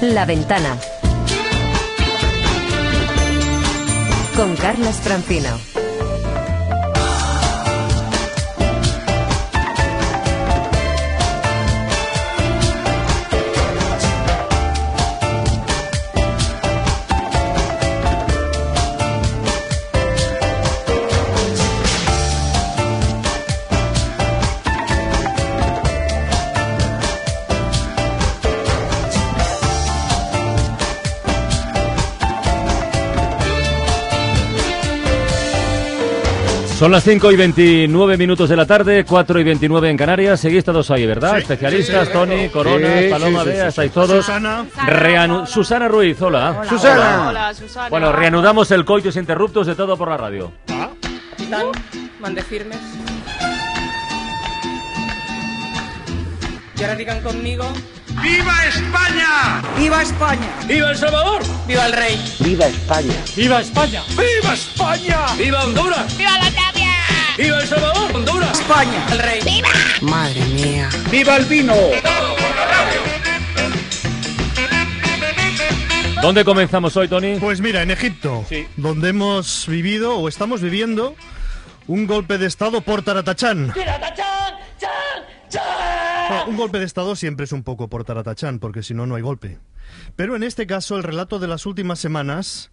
La Ventana. Con Carlos Francino. Son las 5 y 29 minutos de la tarde, 4 y 29 en Canarias. Seguís todos ahí, ¿verdad? Sí, Especialistas, sí, sí. Tony, Corona, Sí, Paloma, sí, sí, Bea, sí, estáis todos. Susana. Reanu- Susana Ruiz, hola. Susana. Hola, Susana. Bueno, reanudamos el coitus interruptus de todo por la radio. Capitán, mande firmes. Y ahora digan conmigo. ¡Viva España! ¡Viva España! ¡Viva El Salvador! ¡Viva el rey! ¡Viva España! ¡Viva España! ¡Viva Honduras! ¡Viva la! ¡Viva El Salvador! ¡Honduras! ¡España! ¡El rey! ¡Viva! Madre mía. ¡Viva el vino! ¿Dónde comenzamos hoy, Tony? Pues mira, en Egipto, Sí. donde hemos vivido o estamos viviendo un golpe de Estado por Taratachán. Bueno, un golpe de Estado siempre es un poco por Taratachán, porque si no, no hay golpe. Pero en este caso, el relato de las últimas semanas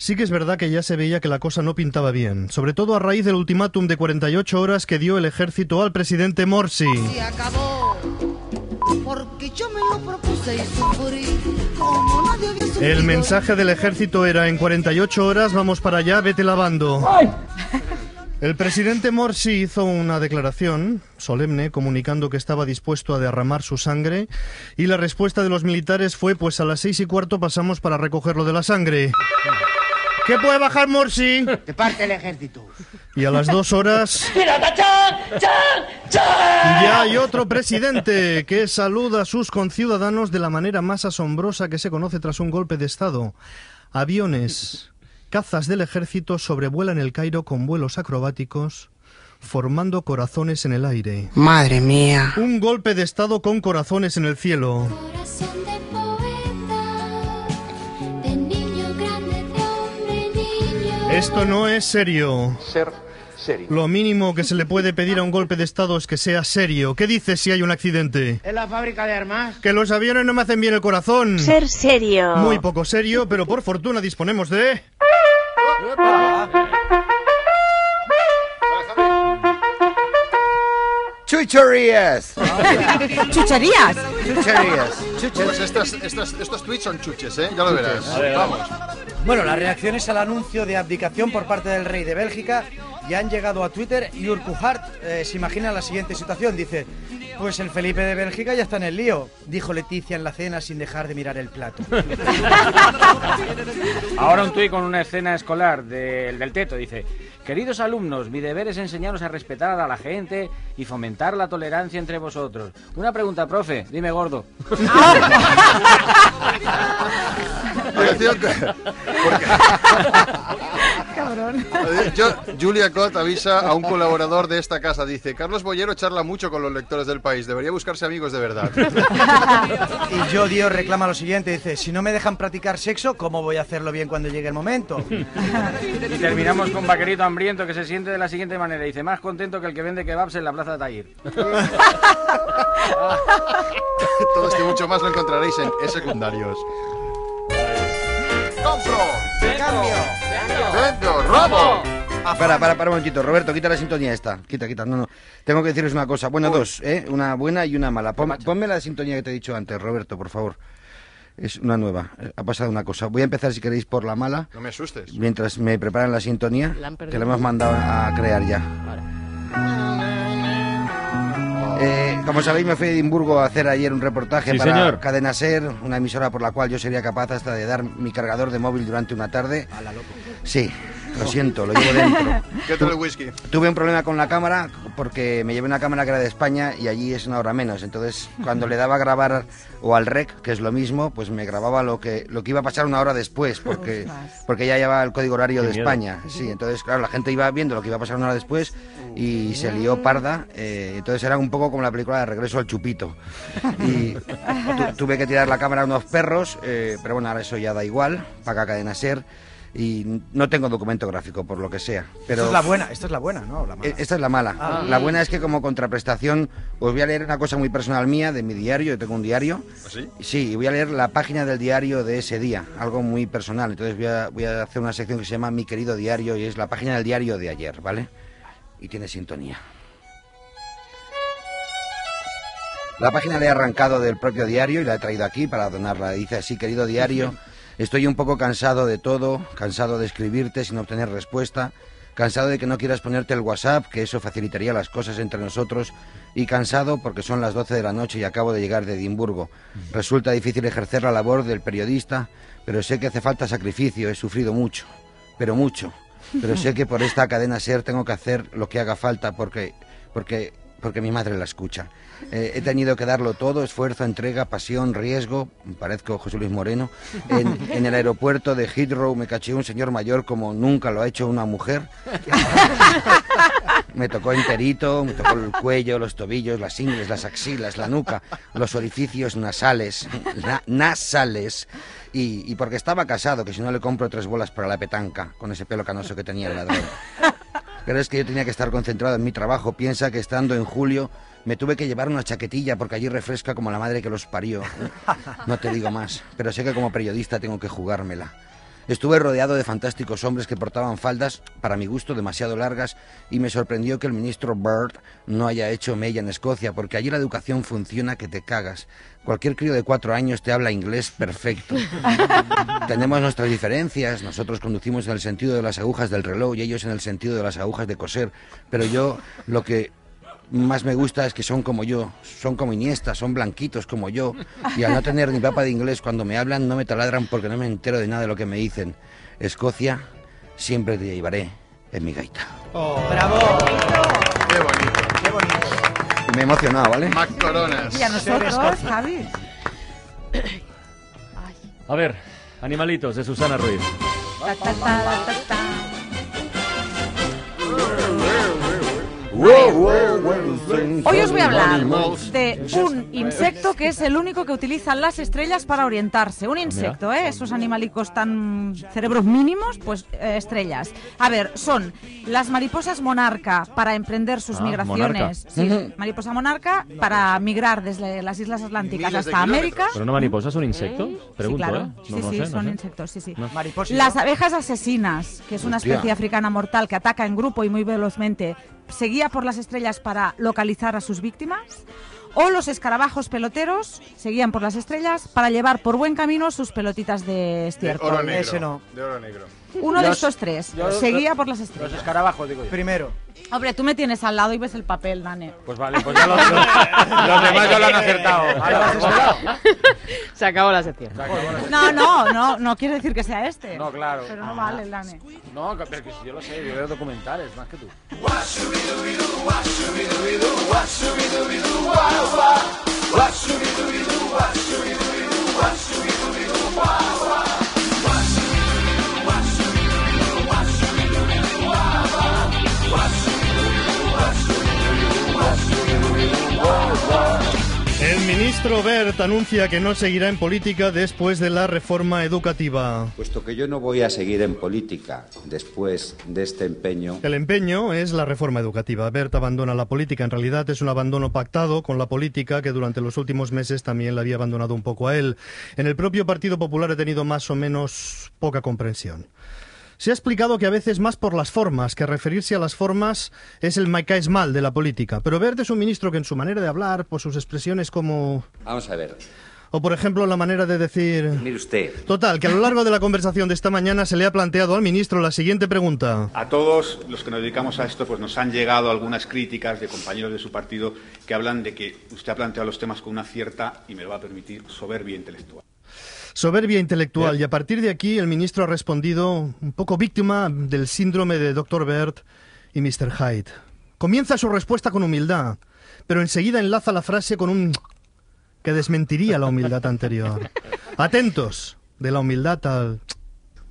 sí que es verdad que ya se veía que la cosa no pintaba bien, sobre todo a raíz del ultimátum de 48 horas que dio el ejército al presidente Morsi. Se acabó. Porque yo me lo propuse y sufrí. Como nadie había sufrido. El mensaje del ejército era en 48 horas vamos para allá, vete lavando. El presidente Morsi hizo una declaración solemne comunicando que estaba dispuesto a derramar su sangre y la respuesta de los militares fue pues a las seis y cuarto pasamos para recogerlo de la sangre. ¿Qué puede bajar Morsi? De parte del ejército. Y a las dos horas ya hay otro presidente que saluda a sus conciudadanos de la manera más asombrosa que se conoce tras un golpe de Estado. Aviones, cazas del ejército sobrevuelan el Cairo con vuelos acrobáticos, formando corazones en el aire. Madre mía. Un golpe de Estado con corazones en el cielo. Corazón Esto no es serio. Ser serio. Lo mínimo que se le puede pedir a un golpe de Estado es que sea serio. ¿Qué dices si hay un accidente? ¿Es la fábrica de armas? Que los aviones no me hacen bien el corazón. Ser serio. Muy poco serio, pero por fortuna disponemos de... ¡Chucherías! ¿Chucherías? ¡Chucherías! Pues estos, estos, estos tweets son chuches, ¿eh? Ya lo verás. Vamos. Bueno, las reacciones al anuncio de abdicación por parte del rey de Bélgica ya han llegado a Twitter y Urquhart eh, se imagina la siguiente situación. Dice, pues el Felipe de Bélgica ya está en el lío, dijo Leticia en la cena sin dejar de mirar el plato. Ahora un tuit con una escena escolar del, del teto. Dice, queridos alumnos, mi deber es enseñaros a respetar a la gente y fomentar la tolerancia entre vosotros. Una pregunta, profe, dime gordo. Atención, que- Yo, Julia Cott avisa a un colaborador de esta casa. Dice, Carlos Bollero charla mucho con los lectores del país. Debería buscarse amigos de verdad. Y yo, Dios, reclama lo siguiente. Dice, si no me dejan practicar sexo, ¿cómo voy a hacerlo bien cuando llegue el momento? Y terminamos con Vaquerito Hambriento que se siente de la siguiente manera. Dice, más contento que el que vende kebabs en la plaza de Tahir. Todo esto y mucho más lo encontraréis en E Secundarios. ¡Compro! ¡Cambio! ¡Robo! Ah, para, para, para un momentito. Roberto, quita la sintonía esta. Quita, quita. No, no. Tengo que decirles una cosa. Bueno, dos, ¿eh? Una buena y una mala. Pon- ponme la sintonía que te he dicho antes, Roberto, por favor. Es una nueva. Eh, Ha pasado una cosa. Voy a empezar, si queréis, por la mala. No me asustes. Mientras me preparan la sintonía, La que la hemos mandado a crear ya. Eh, como sabéis, me fui a Edimburgo a hacer ayer un reportaje Sí, para señor. Cadena Ser, una emisora por la cual yo sería capaz hasta de dar mi cargador de móvil durante una tarde. Sí, Lo siento, lo llevo dentro. ¿Qué tal el whisky? Tuve un problema con la cámara porque me llevé una cámara que era de España y allí es una hora menos. Entonces, cuando le daba a grabar o al rec, que es lo mismo, pues me grababa lo que lo que iba a pasar una hora después, porque porque ya llevaba el código horario Qué de miedo. España. Sí, entonces, claro, la gente iba viendo lo que iba a pasar una hora después y se lió parda. eh, entonces era un poco como la película de Regreso al Chupito. Y tu- tuve que tirar la cámara a unos perros, eh, pero bueno, ahora eso ya da igual, paga cadena ser. Y no tengo documento gráfico, por lo que sea. Pero Esta es la buena, esta es la buena, ¿no? La mala. eh, Esta es la mala. Ah. La buena es que como contraprestación os voy a leer una cosa muy personal mía de mi diario. Yo tengo un diario. ¿Así? Sí, y voy a leer la página del diario de ese día, algo muy personal. Entonces voy a, voy a hacer una sección que se llama Mi querido diario y es la página del diario de ayer, ¿vale? Y tiene sintonía. La página la he arrancado del propio diario y la he traído aquí para donarla. Dice así, querido diario, estoy un poco cansado de todo, cansado de escribirte sin obtener respuesta, cansado de que no quieras ponerte el WhatsApp, que eso facilitaría las cosas entre nosotros, y cansado porque son las 12 de la noche y acabo de llegar de Edimburgo. Resulta difícil ejercer la labor del periodista, pero sé que hace falta sacrificio, he sufrido mucho, pero mucho. Pero sé que por esta cadena ser tengo que hacer lo que haga falta porque, porque, porque mi madre la escucha. Eh, he tenido que darlo todo, esfuerzo, entrega, pasión, riesgo, parezco José Luis Moreno. En, el aeropuerto de Heathrow me caché un señor mayor como nunca lo ha hecho una mujer. Me tocó enterito, me tocó el cuello, los tobillos, las ingles, las axilas, la nuca, los orificios nasales, na- nasales. Y, y porque estaba casado, que si no le compro tres bolas para la petanca, con ese pelo canoso que tenía el ladrón. Pero es que yo tenía que estar concentrado en mi trabajo. Piensa que estando en julio me tuve que llevar una chaquetilla porque allí refresca como la madre que los parió. No te digo más, pero sé que como periodista tengo que jugármela. Estuve rodeado de fantásticos hombres que portaban faldas, para mi gusto, demasiado largas, y me sorprendió que el ministro Bird no haya hecho mella en Escocia, porque allí la educación funciona que te cagas. Cualquier crío de cuatro años te habla inglés perfecto. Tenemos nuestras diferencias, nosotros conducimos en el sentido de las agujas del reloj y ellos en el sentido de las agujas de coser, pero yo lo que más me gusta es que son como yo, son como Iniesta, son blanquitos como yo, y al no tener ni papa de inglés cuando me hablan no me taladran porque no me entero de nada de lo que me dicen. Escocia, siempre te llevaré en mi gaita. ¡Bravo! Qué bonito. ¡Qué bonito! Me he emocionado, ¿vale? Mac Coronas. Y a nosotros, Javi. A ver, animalitos de Susana Ruiz. Ta, ta, ta, Hoy os voy a hablar de un insecto que es el único que utiliza las estrellas para orientarse. Un insecto, ¿eh? Esos animalicos tan cerebros mínimos, pues eh, estrellas. A ver, son las mariposas monarca para emprender sus Ah, migraciones. monarca. Sí, mariposa monarca para migrar desde las islas atlánticas hasta. América. ¿Pero una mariposa son insectos? Pregunto, sí, claro. ¿eh? Sí, No, no sí, sé, no son sé. insectos, sí, sí. No. Las abejas asesinas, que es una Hostia. especie africana mortal que ataca en grupo y muy velozmente, se guía por las estrellas para localizar a sus víctimas. O los escarabajos peloteros se guían por las estrellas para llevar por buen camino sus pelotitas de De estiércol. oro negro. Ese no. De oro negro. Uno de Los- estos tres yo- se yo- guía por las Los estrellas. escarabajos, digo yo. Primero. Hombre, tú me tienes al lado y ves el papel, Dane. Pues vale, pues ya los, los, los demás ya lo han acertado. Se acabó la sección. No, no, no, no quiere decir que sea este. No, claro. Pero no vale, Dane. No, pero que si yo lo sé, yo veo documentales más que tú. El ministro Bert anuncia que no seguirá en política después de la reforma educativa. Puesto que yo no voy a seguir en política después de este empeño, El empeño es la reforma educativa. Bert abandona la política. En realidad es un abandono pactado con la política que durante los últimos meses también le había abandonado un poco a él. En el propio Partido Popular ha tenido más o menos poca comprensión. Se ha explicado que a veces más por las formas, que referirse a las formas es el caes mal de la política. Pero Bert es un ministro que en su manera de hablar, por sus expresiones como... vamos a ver, o por ejemplo la manera de decir... mire usted, Total, que a lo largo de la conversación de esta mañana se le ha planteado al ministro la siguiente pregunta. A todos los que nos dedicamos a esto, pues nos han llegado algunas críticas de compañeros de su partido que hablan de que usted ha planteado los temas con una cierta, y me lo va a permitir, soberbia intelectual. Soberbia intelectual. Y a partir de aquí el ministro ha respondido un poco víctima del síndrome de Dr. Bert y Mr. Hyde. Comienza su respuesta con humildad, pero enseguida enlaza la frase con un que desmentiría la humildad anterior. Atentos, de la humildad al...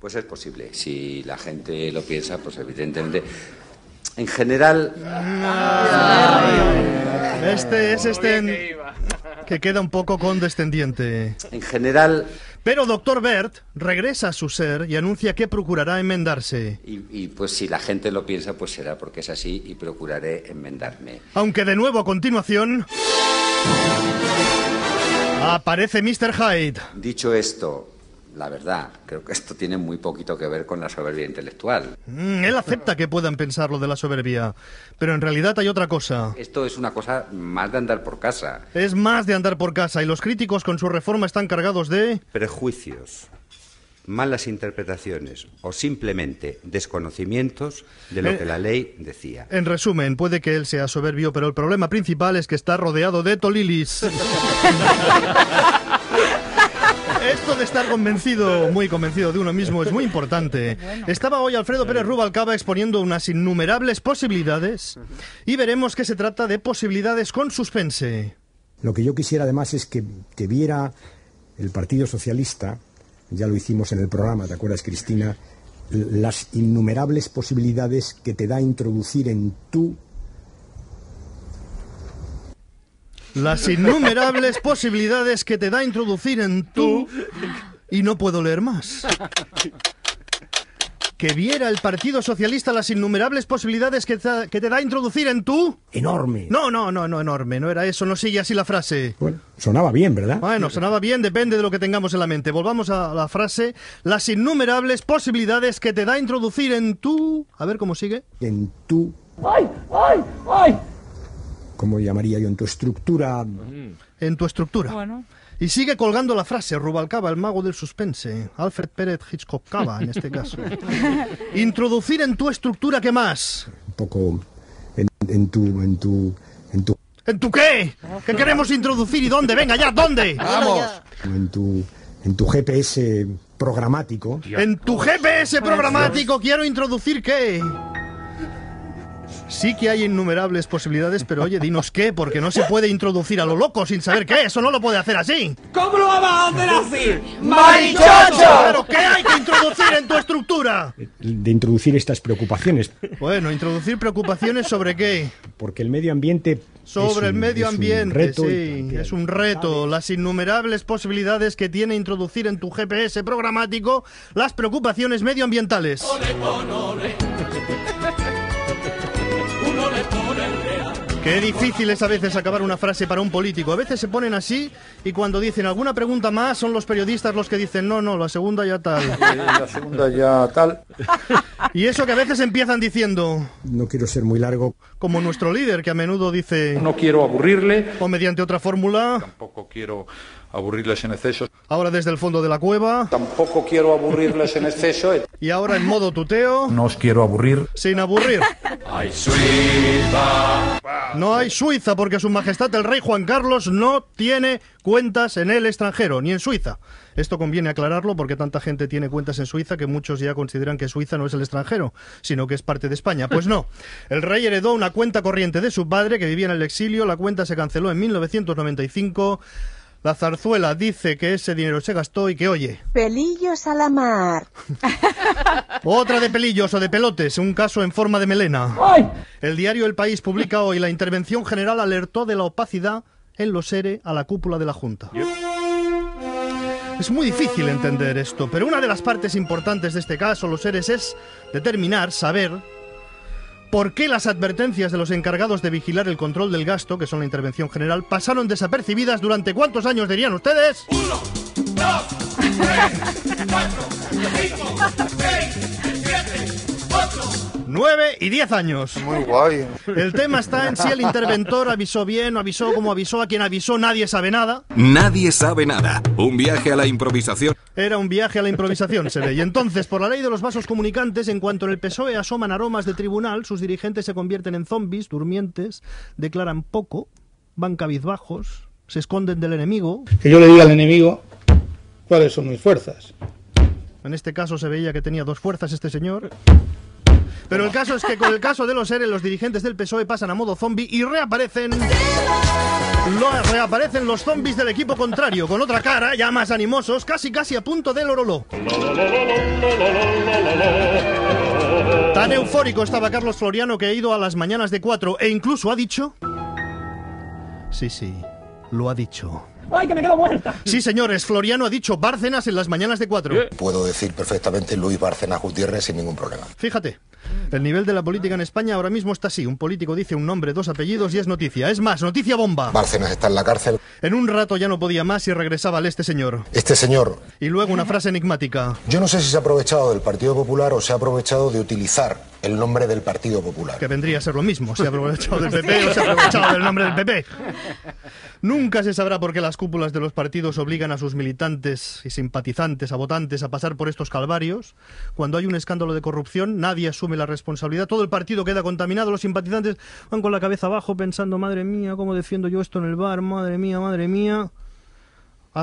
Pues es posible. Si la gente lo piensa, pues evidentemente. En general. Este es este en- que queda un poco condescendiente. En general. Pero Dr. Bert regresa a su ser y anuncia que procurará enmendarse. Y, y, pues si la gente lo piensa, pues será porque es así y procuraré enmendarme. Aunque de nuevo a continuación... Aparece Mr. Hyde. Dicho esto, la verdad, creo que esto tiene muy poquito que ver con la soberbia intelectual. Mm, él acepta que puedan pensar lo de la soberbia, pero en realidad hay otra cosa. Esto es una cosa más de andar por casa. Es más de andar por casa y los críticos con su reforma están cargados de... Prejuicios, malas interpretaciones o simplemente desconocimientos de lo Eh. que la ley decía. En resumen, puede que él sea soberbio, pero el problema principal es que está rodeado de tolilis. Esto de estar convencido, muy convencido de uno mismo, es muy importante. Estaba hoy Alfredo Pérez Rubalcaba exponiendo unas innumerables posibilidades y veremos que se trata de posibilidades con suspense. Lo que yo quisiera además es que, que viera el Partido Socialista, ya lo hicimos en el programa, ¿te acuerdas, Cristina? Las innumerables posibilidades que te da introducir en tu Las innumerables posibilidades que te da introducir en tú y no puedo leer más. Que viera el Partido Socialista las innumerables posibilidades que te, que te da introducir en tú. enorme. No, no, no, no enorme, no era eso, no sigue así la frase. Bueno, sonaba bien, ¿verdad? Bueno, sonaba bien, depende de lo que tengamos en la mente. Volvamos a la frase, las innumerables posibilidades que te da introducir en tú. A ver cómo sigue. En tu, ¡Ay, ay, ay! ¿Cómo llamaría yo? En tu estructura. En tu estructura. Bueno. Y sigue colgando la frase, Rubalcaba, el mago del suspense. Alfred Pérez Hitchcock Cava, en este caso. Introducir en tu estructura, ¿qué más? un poco en, en tu en tu en tu ¿En tu qué? ¿Qué queremos introducir y dónde? Venga ya, ¿dónde? en tu en tu GPS programático En tu GPS programático quiero introducir qué. Sí que hay innumerables posibilidades, pero oye, dinos qué, porque no se puede introducir a lo loco sin saber qué. Eso no lo puede hacer así. ¿Cómo lo vamos a hacer así? ¡Marichocho! ¿Pero qué hay que introducir en tu estructura? de introducir estas preocupaciones Bueno, introducir preocupaciones sobre qué. porque el medio ambiente Sobre es un- el medio es ambiente, reto y sí, es un reto. Las innumerables posibilidades que tiene introducir en tu GPS programático las preocupaciones medioambientales. Qué difícil es a veces acabar una frase para un político. A veces se ponen así y cuando dicen alguna pregunta más son los periodistas los que dicen no, no, la segunda ya tal. La segunda ya tal. Y eso que a veces empiezan diciendo, no quiero ser muy largo como nuestro líder que a menudo dice No quiero aburrirle, o mediante otra fórmula, tampoco quiero aburrirles en exceso. ahora desde el fondo de la cueva Tampoco quiero aburrirles en exceso. y ahora en modo tuteo, No os quiero aburrir. sin aburrir. Ay, Suiza. No hay Suiza porque su majestad el rey Juan Carlos no tiene cuentas en el extranjero, ni en Suiza. Esto conviene aclararlo porque tanta gente tiene cuentas en Suiza que muchos ya consideran que Suiza no es el extranjero, sino que es parte de España. Pues no. El rey heredó una cuenta corriente de su padre que vivía en el exilio. La cuenta se canceló en 1995. La zarzuela dice que ese dinero se gastó y que, oye, Pelillos a la mar. Otra de pelillos o de pelotes, un caso en forma de melena. El diario El País publica hoy la intervención general alertó de la opacidad en los ERE a la cúpula de la Junta. Es muy difícil entender esto, pero una de las partes importantes de este caso, los ERES, es determinar, saber por qué las advertencias de los encargados de vigilar el control del gasto, que son la intervención general, pasaron desapercibidas durante cuántos años dirían ustedes? Nueve y diez años. Muy guay. El tema está en si el interventor avisó bien o avisó como avisó a quien avisó, nadie sabe nada. Nadie sabe nada. Un viaje a la improvisación. Era un viaje a la improvisación, se ve. Y entonces, por la ley de los vasos comunicantes, en cuanto en el PSOE asoman aromas de tribunal, sus dirigentes se convierten en zombies, durmientes, declaran poco, van cabizbajos, se esconden del enemigo. Que yo le diga al enemigo cuáles son mis fuerzas. En este caso se veía que tenía dos fuerzas este señor. Pero el caso es que con el caso de los seres, los dirigentes del PSOE pasan a modo zombie y reaparecen. Lo- reaparecen los zombies del equipo contrario, con otra cara, ya más animosos, casi casi a punto del oroló. Tan eufórico estaba Carlos Floriano que ha ido a las mañanas de 4 e incluso ha dicho. Sí, sí, lo ha dicho. ¡Ay, que me quedo muerta! Sí, señores, Floriano ha dicho Bárcenas en las mañanas de 4. Puedo decir perfectamente Luis Bárcenas Gutiérrez sin ningún problema. Fíjate, el nivel de la política en España ahora mismo está así. Un político dice un nombre, dos apellidos y es noticia. Es más, noticia bomba. Bárcenas está en la cárcel. En un rato ya no podía más y regresaba al este señor. Este señor, Y luego una frase enigmática. yo no sé si se ha aprovechado del Partido Popular o se ha aprovechado de utilizar el nombre del Partido Popular. Que vendría a ser lo mismo, se ha aprovechado del PP o se ha aprovechado del nombre del PP. Nunca se sabrá por qué las cúpulas de los partidos obligan a sus militantes y simpatizantes, a votantes, a pasar por estos calvarios. Cuando hay un escándalo de corrupción, nadie asume la responsabilidad. Todo el partido queda contaminado. Los simpatizantes van con la cabeza abajo pensando, madre mía, ¿cómo defiendo yo esto en el bar? Madre mía, madre mía.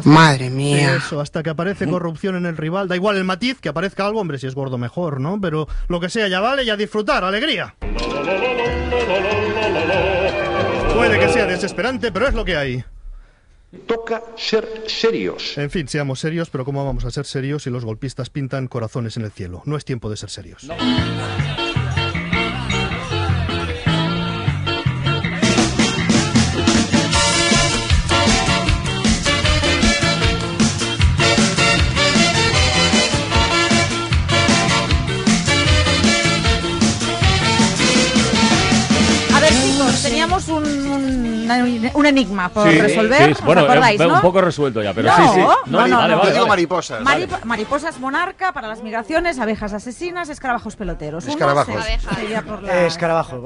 Madre mía. Eso, hasta que aparece corrupción en el rival. Da igual el matiz, que aparezca algo, hombre, si es gordo mejor, ¿no? Pero lo que sea ya vale y a disfrutar, alegría. Puede que sea desesperante, pero es lo que hay. Toca ser serios. En fin, seamos serios, pero ¿cómo vamos a ser serios si los golpistas pintan corazones en el cielo? No es tiempo de ser serios. Un, enigma por Sí, resolver. sí, ¿os bueno, acordáis, eh, no? un poco resuelto ya, pero No, sí, sí. no, no, vale, no. vale, Yo digo vale. mariposas. Marip- mariposas monarca para las migraciones, abejas asesinas, escarabajos peloteros. Escarabajos. la- Eh.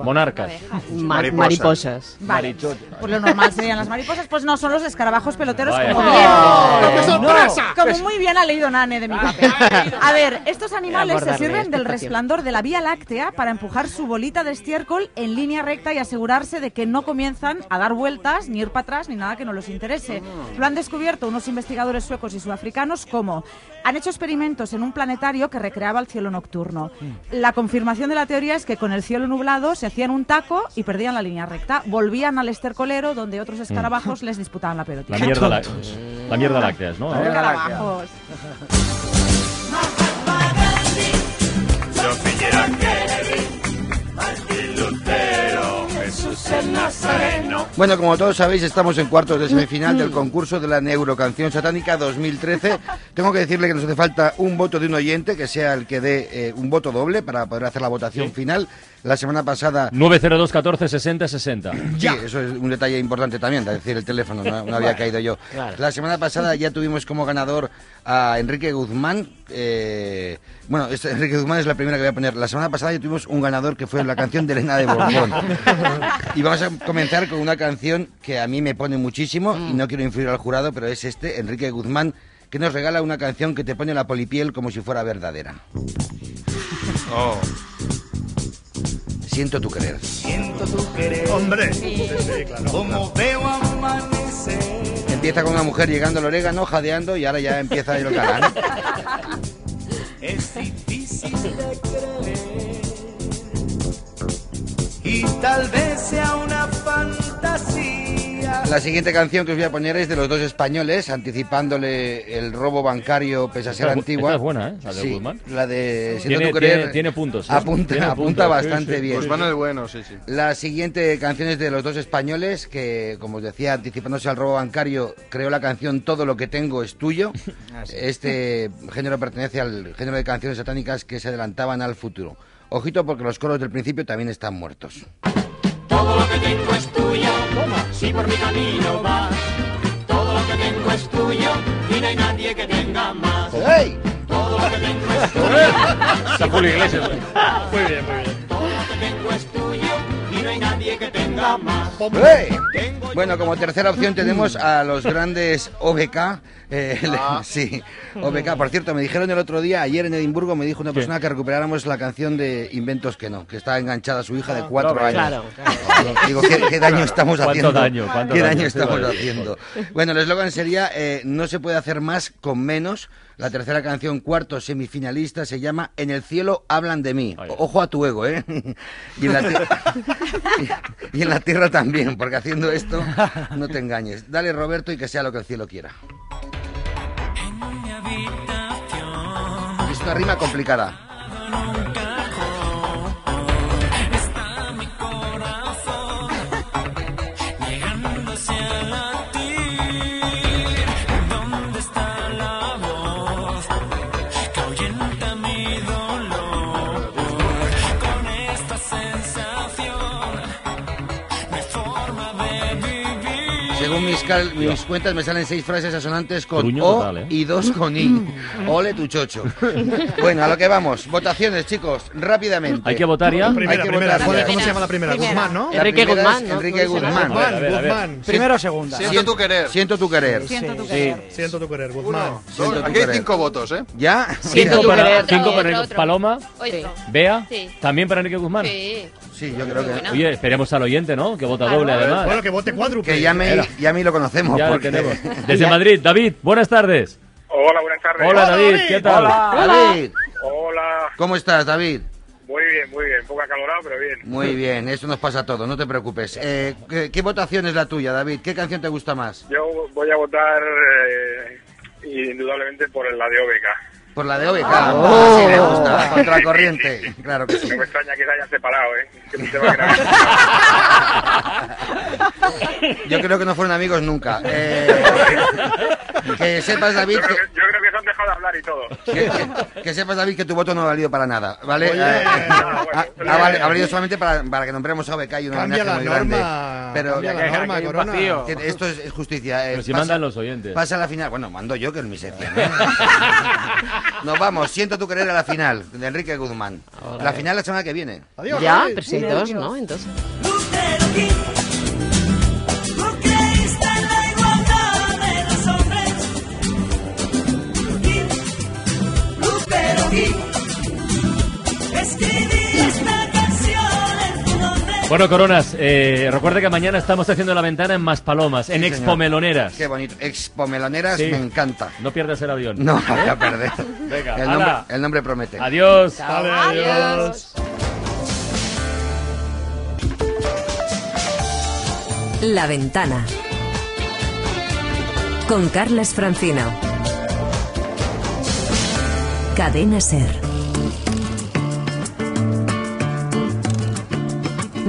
Monarcas. Ma- Mariposas. mariposas. Vale. Pues lo normal serían las mariposas, pues no, son los escarabajos peloteros Vaya. como bien. Como muy bien ha leído Nane de mi papel. A ver, estos animales se sirven del resplandor de la Vía Láctea para empujar su bolita de estiércol en línea recta y asegurarse de que no comienzan a dar vueltas, ni ir para atrás, ni nada que no les interese. Lo han descubierto unos investigadores suecos y sudafricanos como han hecho experimentos en un planetario que recreaba el cielo nocturno. La confirmación de la teoría es que con el cielo nublado se hacían un taco y perdían la línea recta. Volvían al estercolero donde otros escarabajos les disputaban la pelotita. La mierda, la, la mierda lácteas, ¿no? Escarabajos. Bueno, como todos sabéis, estamos en cuartos de semifinal del concurso de la Neurocanción Satánica 2013. Tengo que decirle que nos hace falta un voto de un oyente, que sea el que dé eh, un voto doble para poder hacer la votación final. La semana pasada 902 14 60 60. Sí, eso es un detalle importante también, es decir, el teléfono, no, no había caído yo. Claro. La semana pasada ya tuvimos como ganador a Enrique Guzmán. Eh, bueno, Enrique Guzmán es la primera que voy a poner. La semana pasada ya tuvimos un ganador que fue la canción de Elena de Borbón. Y vamos a comenzar con una canción que a mí me pone muchísimo y no quiero influir al jurado, pero es este, Enrique Guzmán, que nos regala una canción que te pone la polipiel como si fuera verdadera. Oh. Siento tu querer. Siento tu querer. Hombre. Como veo amanecer. Empieza con una mujer llegando al orégano, jadeando y ahora ya empieza el galán. Es difícil de creer. Y tal vez sea una fantasía. La siguiente canción que os voy a poner es de los dos españoles, anticipándole el robo bancario pese a ser Esta antigua. esta es buena, ¿eh? La de Sí, Guzmán. La de Tiene- tu querer. tiene- tiene puntos, ¿eh? Apunta, Tiene apunta puntos, sí, bastante sí. bien. Pues van el bueno, sí, sí. La siguiente canción es de los dos españoles que, como os decía, anticipándose al robo bancario, creó la canción Todo lo que tengo es tuyo. Ah, sí. Este género pertenece al género de canciones satánicas que se adelantaban al futuro. Ojito porque los coros del principio también están muertos. Todo lo que tengo es tuyo. Si por mi camino vas. Todo lo que tengo es tuyo. Y no hay nadie que tenga más. ¡Hey! Todo lo que tengo es tuyo. Está Julio Iglesias. Muy bien, muy bien. Todo lo que tengo es tuyo. Y no hay nadie que tenga tenga más. ¡Eh! Bueno, como tercera opción tenemos a los grandes OBK. Eh, Ah. sí, OBK. Por cierto, me dijeron el otro día, ayer en Edimburgo, me dijo una persona que recuperáramos la canción de Inventos que no, que está enganchada a su hija de cuatro claro, años. claro, Digo, ¿qué, qué daño estamos ¿Cuánto haciendo? daño, cuánto ¿Qué daño? daño estamos vale. haciendo? Bueno, el eslogan sería, eh, no se puede hacer más con menos. La tercera canción, cuarto semifinalista, se llama En el cielo hablan de mí. O- Ojo a tu ego, ¿eh? Y en la, y en la tierra también, porque haciendo esto no te engañes. Dale, Roberto, y que sea lo que el cielo quiera. Una rima complicada. Según mis, cal- mis cuentas me salen seis frases asonantes con Truño O total, ¿eh? y dos con I. Ole tu chocho. Bueno, a lo que vamos. Votaciones, chicos, rápidamente. ¿Hay que votar ya? Primera, Hay que primera. votar ¿Cuál- ya. ¿Cómo se llama la primera? Guzmán, ¿no? La Enrique primera Guzmán, es ¿no? Enrique. Guzmán. Guzmán, A ver, a ver. Guzmán. Primero o segunda. Siento tu querer. Siento tu querer. Siento tu querer. Siento tu querer, Guzmán. Uno, Siento dos. tu Aquí hay querer. cinco votos, ¿eh? ¿Ya? Cinco tu para, querer. cinco Otro, para Enrique- otro. Paloma, Otro. Bea, Sí. también para Enrique Guzmán. Sí. Sí, yo creo que... Oye, esperemos al oyente, ¿no? Que vota doble además. Bueno, que vote cuádruple. Que ya me, ya me lo conocemos. Ya lo porque- tenemos. Desde Madrid, David, buenas tardes. Hola, buenas tardes. Hola David, ¿qué tal? David, Hola. ¿cómo estás, David? Muy bien, muy bien. Poco acalorado, pero bien. Muy bien, eso nos pasa a todos, no te preocupes. Eh, ¿qué, qué votación es la tuya, David? ¿Qué canción te gusta más? Yo voy a votar eh, indudablemente por la de OBK. Por la de OBK. Oh. Sí, le gusta. Contracorriente. Claro que sí. No me extraña que se hayan separado, ¿eh? No- Yo creo que no fueron amigos nunca. Eh, que sepas, David, yo, creo que, yo creo que se han dejado de hablar y todo. que- que- que sepas, David, que tu voto no ha valido para nada, ¿vale? Oye. Eh, Ah, ha, bueno, ha vali- ha valido solamente para, para que nombremos a OBK y una la homenaje muy grande. norma. Pero Cambia la hay- norma, Corona. esto es es justicia. eh, Pero si pasa- mandan los oyentes. Pasa a la final. Bueno, mando yo que es mi sección. Nos vamos. Siento tu querer a la final de Enrique Guzmán. La final la semana que viene. Adiós. Ya, pero si hay dos, ¿no? Entonces. Bueno, Coronas, eh, recuerda que mañana estamos haciendo la ventana en Maspalomas, en Sí, Expo señor. Meloneras. Qué bonito. Expo Meloneras Sí. me encanta. No pierdas el avión. No, no voy a perder. Venga, el, nombre, hala. el nombre promete. Adiós. Vale, adiós. La ventana. Con Carlas Francino. Cadena Ser.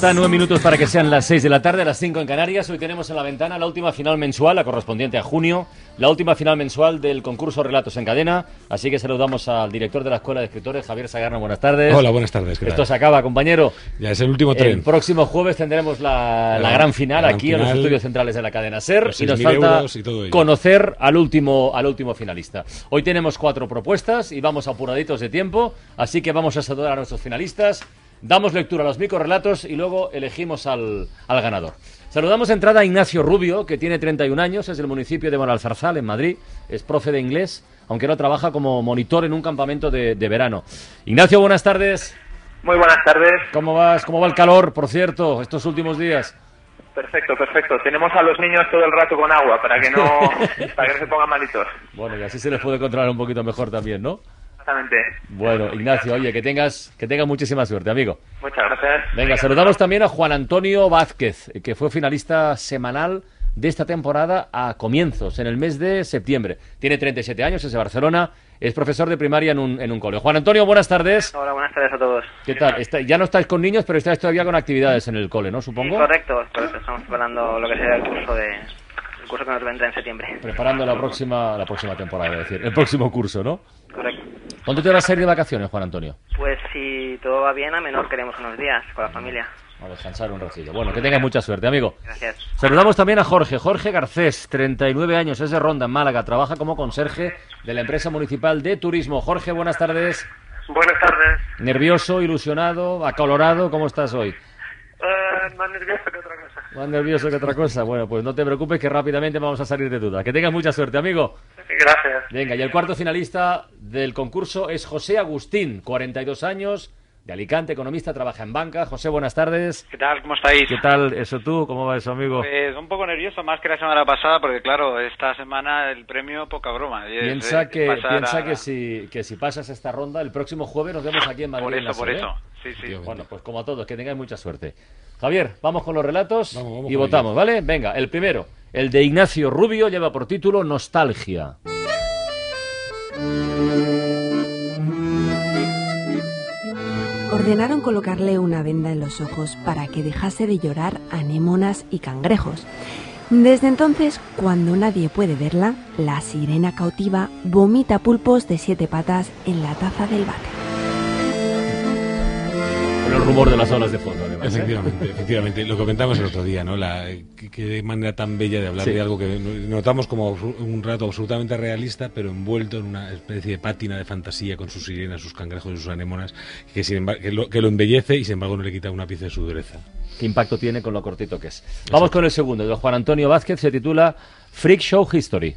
Faltan nueve minutos para que sean las 6 de la tarde, las 5 en Canarias. Hoy tenemos en la ventana la última final mensual, la correspondiente a junio, la última final mensual del concurso Relatos en Cadena. Así que saludamos al director de la Escuela de Escritores, Javier Sagarna. Buenas tardes. Hola, buenas tardes. ¿qué Esto tal? se acaba, compañero. Ya es el último tren. El próximo jueves tendremos la, la La- gran final la gran aquí en los final, estudios centrales de la cadena SER y nos 6.000 falta y conocer al último, al último finalista. Hoy tenemos cuatro propuestas y vamos apuraditos de tiempo, así que vamos a saludar a nuestros finalistas, damos lectura a los microrelatos y luego elegimos al, al ganador. Saludamos de entrada a Ignacio Rubio, que tiene 31 años, es del municipio de Moralzarzal, en Madrid, es profe de inglés, aunque no trabaja como monitor en un campamento de, de verano. Ignacio, buenas tardes. Muy buenas tardes. ¿Cómo vas? ¿Cómo va el calor, por cierto, estos últimos días? Perfecto, perfecto. Tenemos a los niños todo el rato con agua para que no, para que no se pongan malitos. Bueno, y así se les puede controlar un poquito mejor también, ¿no? Exactamente. Bueno, Ignacio, oye, que tengas, que tengas muchísima suerte, amigo. Muchas gracias. Venga, saludamos también a Juan Antonio Vázquez, que fue finalista semanal de esta temporada a comienzos, en el mes de septiembre. Tiene 37 años, es de Barcelona, es profesor de primaria en un, en un cole. Juan Antonio, buenas tardes. Hola, buenas tardes a todos. ¿Qué tal? Está- ya no estáis con niños, pero estáis todavía con actividades en el cole, ¿no? Supongo. Correcto, correcto, estamos preparando lo que será el curso de, curso que nos vendrá en septiembre. Preparando la próxima, la próxima temporada, es decir, el próximo curso, ¿no? Correcto. ¿Dónde te vas a ir de vacaciones, Juan Antonio? Pues si todo va bien, a menor queremos unos días con la familia. A descansar un ratillo. Bueno, que tengas mucha suerte, amigo. Gracias. Saludamos también a Jorge. Jorge Garcés, 39 años, es de Ronda, en Málaga. Trabaja como conserje de la empresa municipal de turismo. Jorge, buenas tardes. Buenas tardes. Nervioso, ilusionado, acolorado, ¿cómo estás hoy? Eh, más nervioso que otra cosa. Más nervioso que otra cosa. Bueno, pues no te preocupes que rápidamente vamos a salir de duda. Que tengas mucha suerte, amigo. Gracias. Venga, y el cuarto finalista del concurso es José Agustín, 42 años, de Alicante, economista, trabaja en banca. José, buenas tardes. ¿Qué tal? ¿Cómo estáis? ¿Qué tal eso tú? ¿Cómo va eso, amigo? Pues un poco nervioso, más que la semana pasada, porque claro, esta semana el premio poca broma. y es, Piensa eh, que, piensa a- que, si, que si pasas esta ronda, el próximo jueves nos vemos aquí en Madrid. Por en la eso, por eso. Sí, sí. Bueno, pues como a todos, que tengáis mucha suerte. Javier, vamos con los relatos y votamos, ¿vale? Venga, el primero, el de Ignacio Rubio, lleva por título Nostalgia. Ordenaron colocarle una venda en los ojos para que dejase de llorar anémonas y cangrejos. Desde entonces, cuando nadie puede verla, la sirena cautiva vomita pulpos de siete patas en la taza del váter. El rumor de las olas de fondo, además. ¿eh? Efectivamente, efectivamente. Lo comentamos el otro día, ¿no? La, qué, manera tan bella de hablar Sí. de algo que notamos como un rato absolutamente realista, pero envuelto en una especie de pátina de fantasía con sus sirenas, sus cangrejos y sus anémonas, que, sin embargo, que, lo, que lo embellece y sin embargo no le quita una pieza de su dureza. ¿Qué impacto tiene con lo cortito que es? Vamos con el segundo, de Juan Antonio Vázquez, se titula Freak Show History.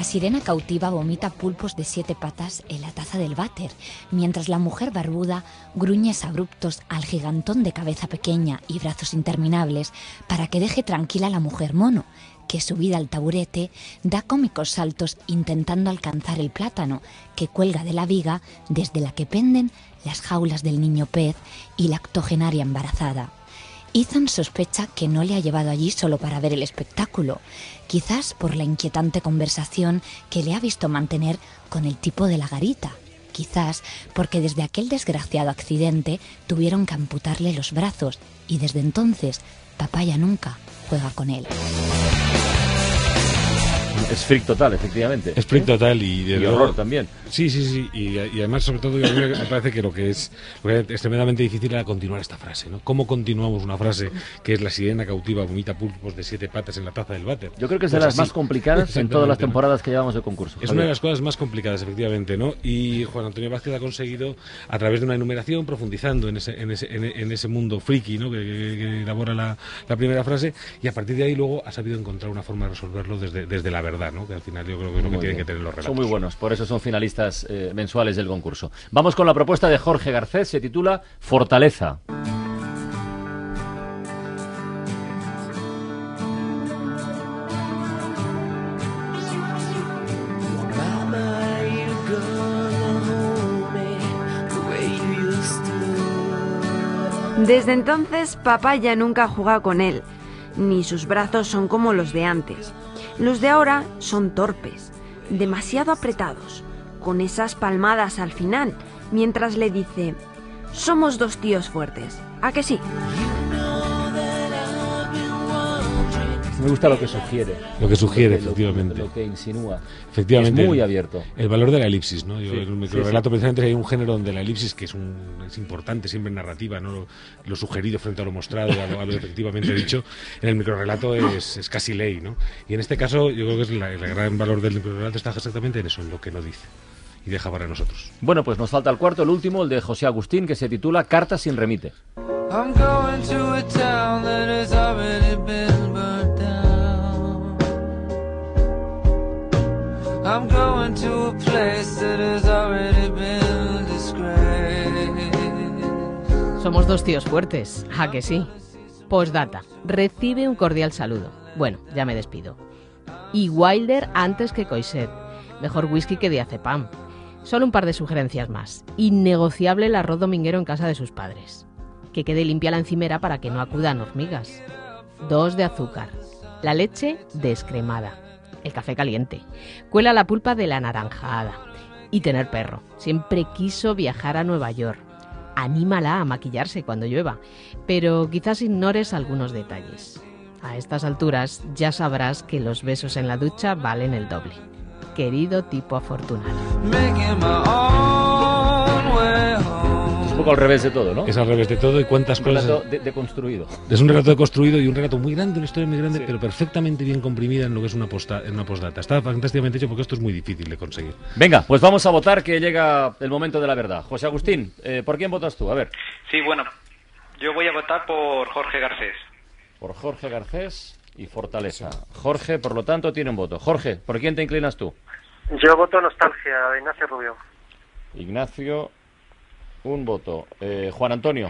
La sirena cautiva vomita pulpos de siete patas en la taza del váter, mientras la mujer barbuda gruñes abruptos al gigantón de cabeza pequeña y brazos interminables para que deje tranquila a la mujer mono, que subida al taburete da cómicos saltos intentando alcanzar el plátano que cuelga de la viga desde la que penden las jaulas del niño pez y la octogenaria embarazada. Ethan sospecha que no le ha llevado allí solo para ver el espectáculo, quizás por la inquietante conversación que le ha visto mantener con el tipo de la garita, quizás porque desde aquel desgraciado accidente tuvieron que amputarle los brazos y desde entonces papaya nunca juega con él. Es freak total, efectivamente. Es freak total y, de Y luego- horror también. Sí, sí, sí. Y, y además, sobre todo, a mí me parece que lo que es, lo que es tremendamente difícil era continuar esta frase, ¿no? ¿Cómo continuamos una frase que es la sirena cautiva vomita pulpos de siete patas en la taza del váter? Yo creo que es de Pues las así. más complicadas en todas las temporadas que llevamos de concurso. Es Javier. una de las cosas más complicadas, efectivamente, ¿no? Y Juan Antonio Vázquez ha conseguido, a través de una enumeración, profundizando en ese, en ese, en ese mundo friki, ¿no? Que, que- que elabora la, la primera frase, y a partir de ahí luego ha sabido encontrar una forma de resolverlo desde, desde la verdad, ¿no? Que al final yo creo que es lo que tienen tener los relatos. Son muy buenos, por eso son finalistas eh, mensuales del concurso. Vamos con la propuesta de Jorge Garcés, se titula Fortaleza. Desde entonces, papá ya nunca juega con él, ni sus brazos son como los de antes. Los de ahora son torpes, demasiado apretados, con esas palmadas al final, mientras le dice, somos dos tíos fuertes, ¿a que sí? Me gusta lo que sugiere. Lo que sugiere, Lo que- efectivamente. Lo, que insinúa. Efectivamente. Es muy el- abierto. El valor de la elipsis, ¿no? Yo, Sí, en un sí, microrelato sí. precisamente hay un género donde la elipsis, que es, un, es importante siempre en narrativa, ¿no? Lo, lo sugerido frente a lo mostrado, a lo, a lo efectivamente dicho, en el microrelato es, es casi ley, ¿no? Y en este caso yo creo que es la- el gran valor del microrelato está exactamente en eso, en lo que no dice. Y deja para nosotros. Bueno, pues nos falta el cuarto, el último, el de José Agustín, que se titula Carta sin remite. Somos dos tíos fuertes, ¿a que sí? Postdata. Recibe un cordial saludo. Bueno, ya me despido. Y Wilder antes que Coiset. Mejor whisky que diazepam. Solo un par de sugerencias más. Innegociable el arroz dominguero en casa de sus padres. Que quede limpia la encimera para que no acudan hormigas. Dos de azúcar. La leche descremada. El café caliente. Cuela la pulpa de la naranjada. Y tener perro. Siempre quiso viajar a Nueva York. Anímala a maquillarse cuando llueva, pero quizás ignores algunos detalles. A estas alturas ya sabrás que los besos en la ducha valen el doble. Querido tipo afortunado. Es un poco al revés de todo, ¿no? Es al revés de todo y cuántas Un cosas... relato de- deconstruido. Es un relato construido y un relato muy grande, una historia muy grande, pero perfectamente bien comprimida en lo que es una, posta, en una postdata. Está fantásticamente hecho porque esto es muy difícil de conseguir. Venga, pues vamos a votar que llega el momento de la verdad. José Agustín, eh, ¿por quién votas tú? A ver. Sí, bueno, yo voy a votar por Jorge Garcés. Por Jorge Garcés y Fortaleza. Jorge, por lo tanto, tiene un voto. Jorge, ¿por quién te inclinas tú? Yo voto Nostalgia de Ignacio Rubio. Ignacio, un voto. Eh, Juan Antonio.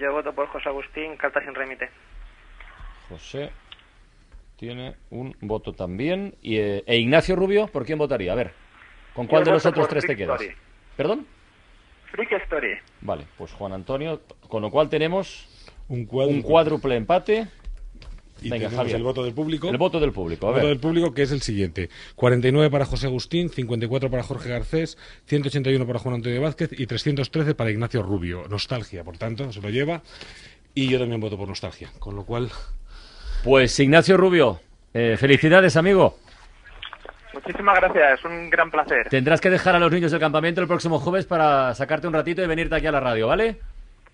Yo voto por José Agustín, Carta sin remite. José tiene un voto también. Y, eh, e Ignacio Rubio, ¿por quién votaría? A ver, ¿con cuál Yo de los otros tres te Freak quedas? Story. ¿Perdón? Freak Story. Vale, pues Juan Antonio, con lo cual tenemos un, cuádruple. cuádruple empate. Y Venga, tenemos Javier. el voto del público. El voto del público, a El voto ver. del público que es el siguiente. 49 para José Agustín, 54 para Jorge Garcés, 181 para Juan Antonio Vázquez y 313 para Ignacio Rubio. Nostalgia, por tanto, se lo lleva. Y yo también voto por nostalgia. Con lo cual, Pues Ignacio Rubio, eh, felicidades, amigo. Muchísimas gracias, es un gran placer. Tendrás que dejar a los niños del campamento el próximo jueves para sacarte un ratito y venirte aquí a la radio, ¿vale?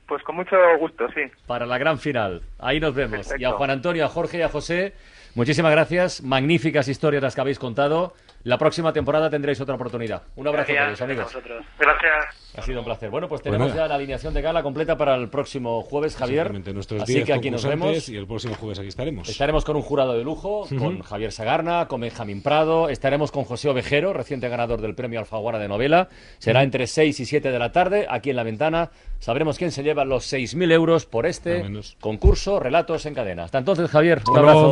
Pues con mucho gusto, sí. Para la gran final. Ahí nos vemos. Perfecto. Y a Juan Antonio, a Jorge y a José, muchísimas gracias. Magníficas historias las que habéis contado. La próxima temporada tendréis otra oportunidad. Un abrazo a todos, amigos. Gracias. Ha sido un placer. Bueno, pues tenemos ya la alineación de gala completa para el próximo jueves, Javier. Nuestros Así 10 que aquí nos vemos. Y el próximo jueves aquí estaremos. Estaremos con un jurado de lujo, con Javier Sagarna, con Benjamín Prado, estaremos con José Ovejero, reciente ganador del premio Alfaguara de novela. Será entre 6 y 7 de la tarde, aquí en la ventana. Sabremos quién se lleva los 6.000 euros por este concurso Relatos en Cadena. Hasta entonces, Javier, un abrazo.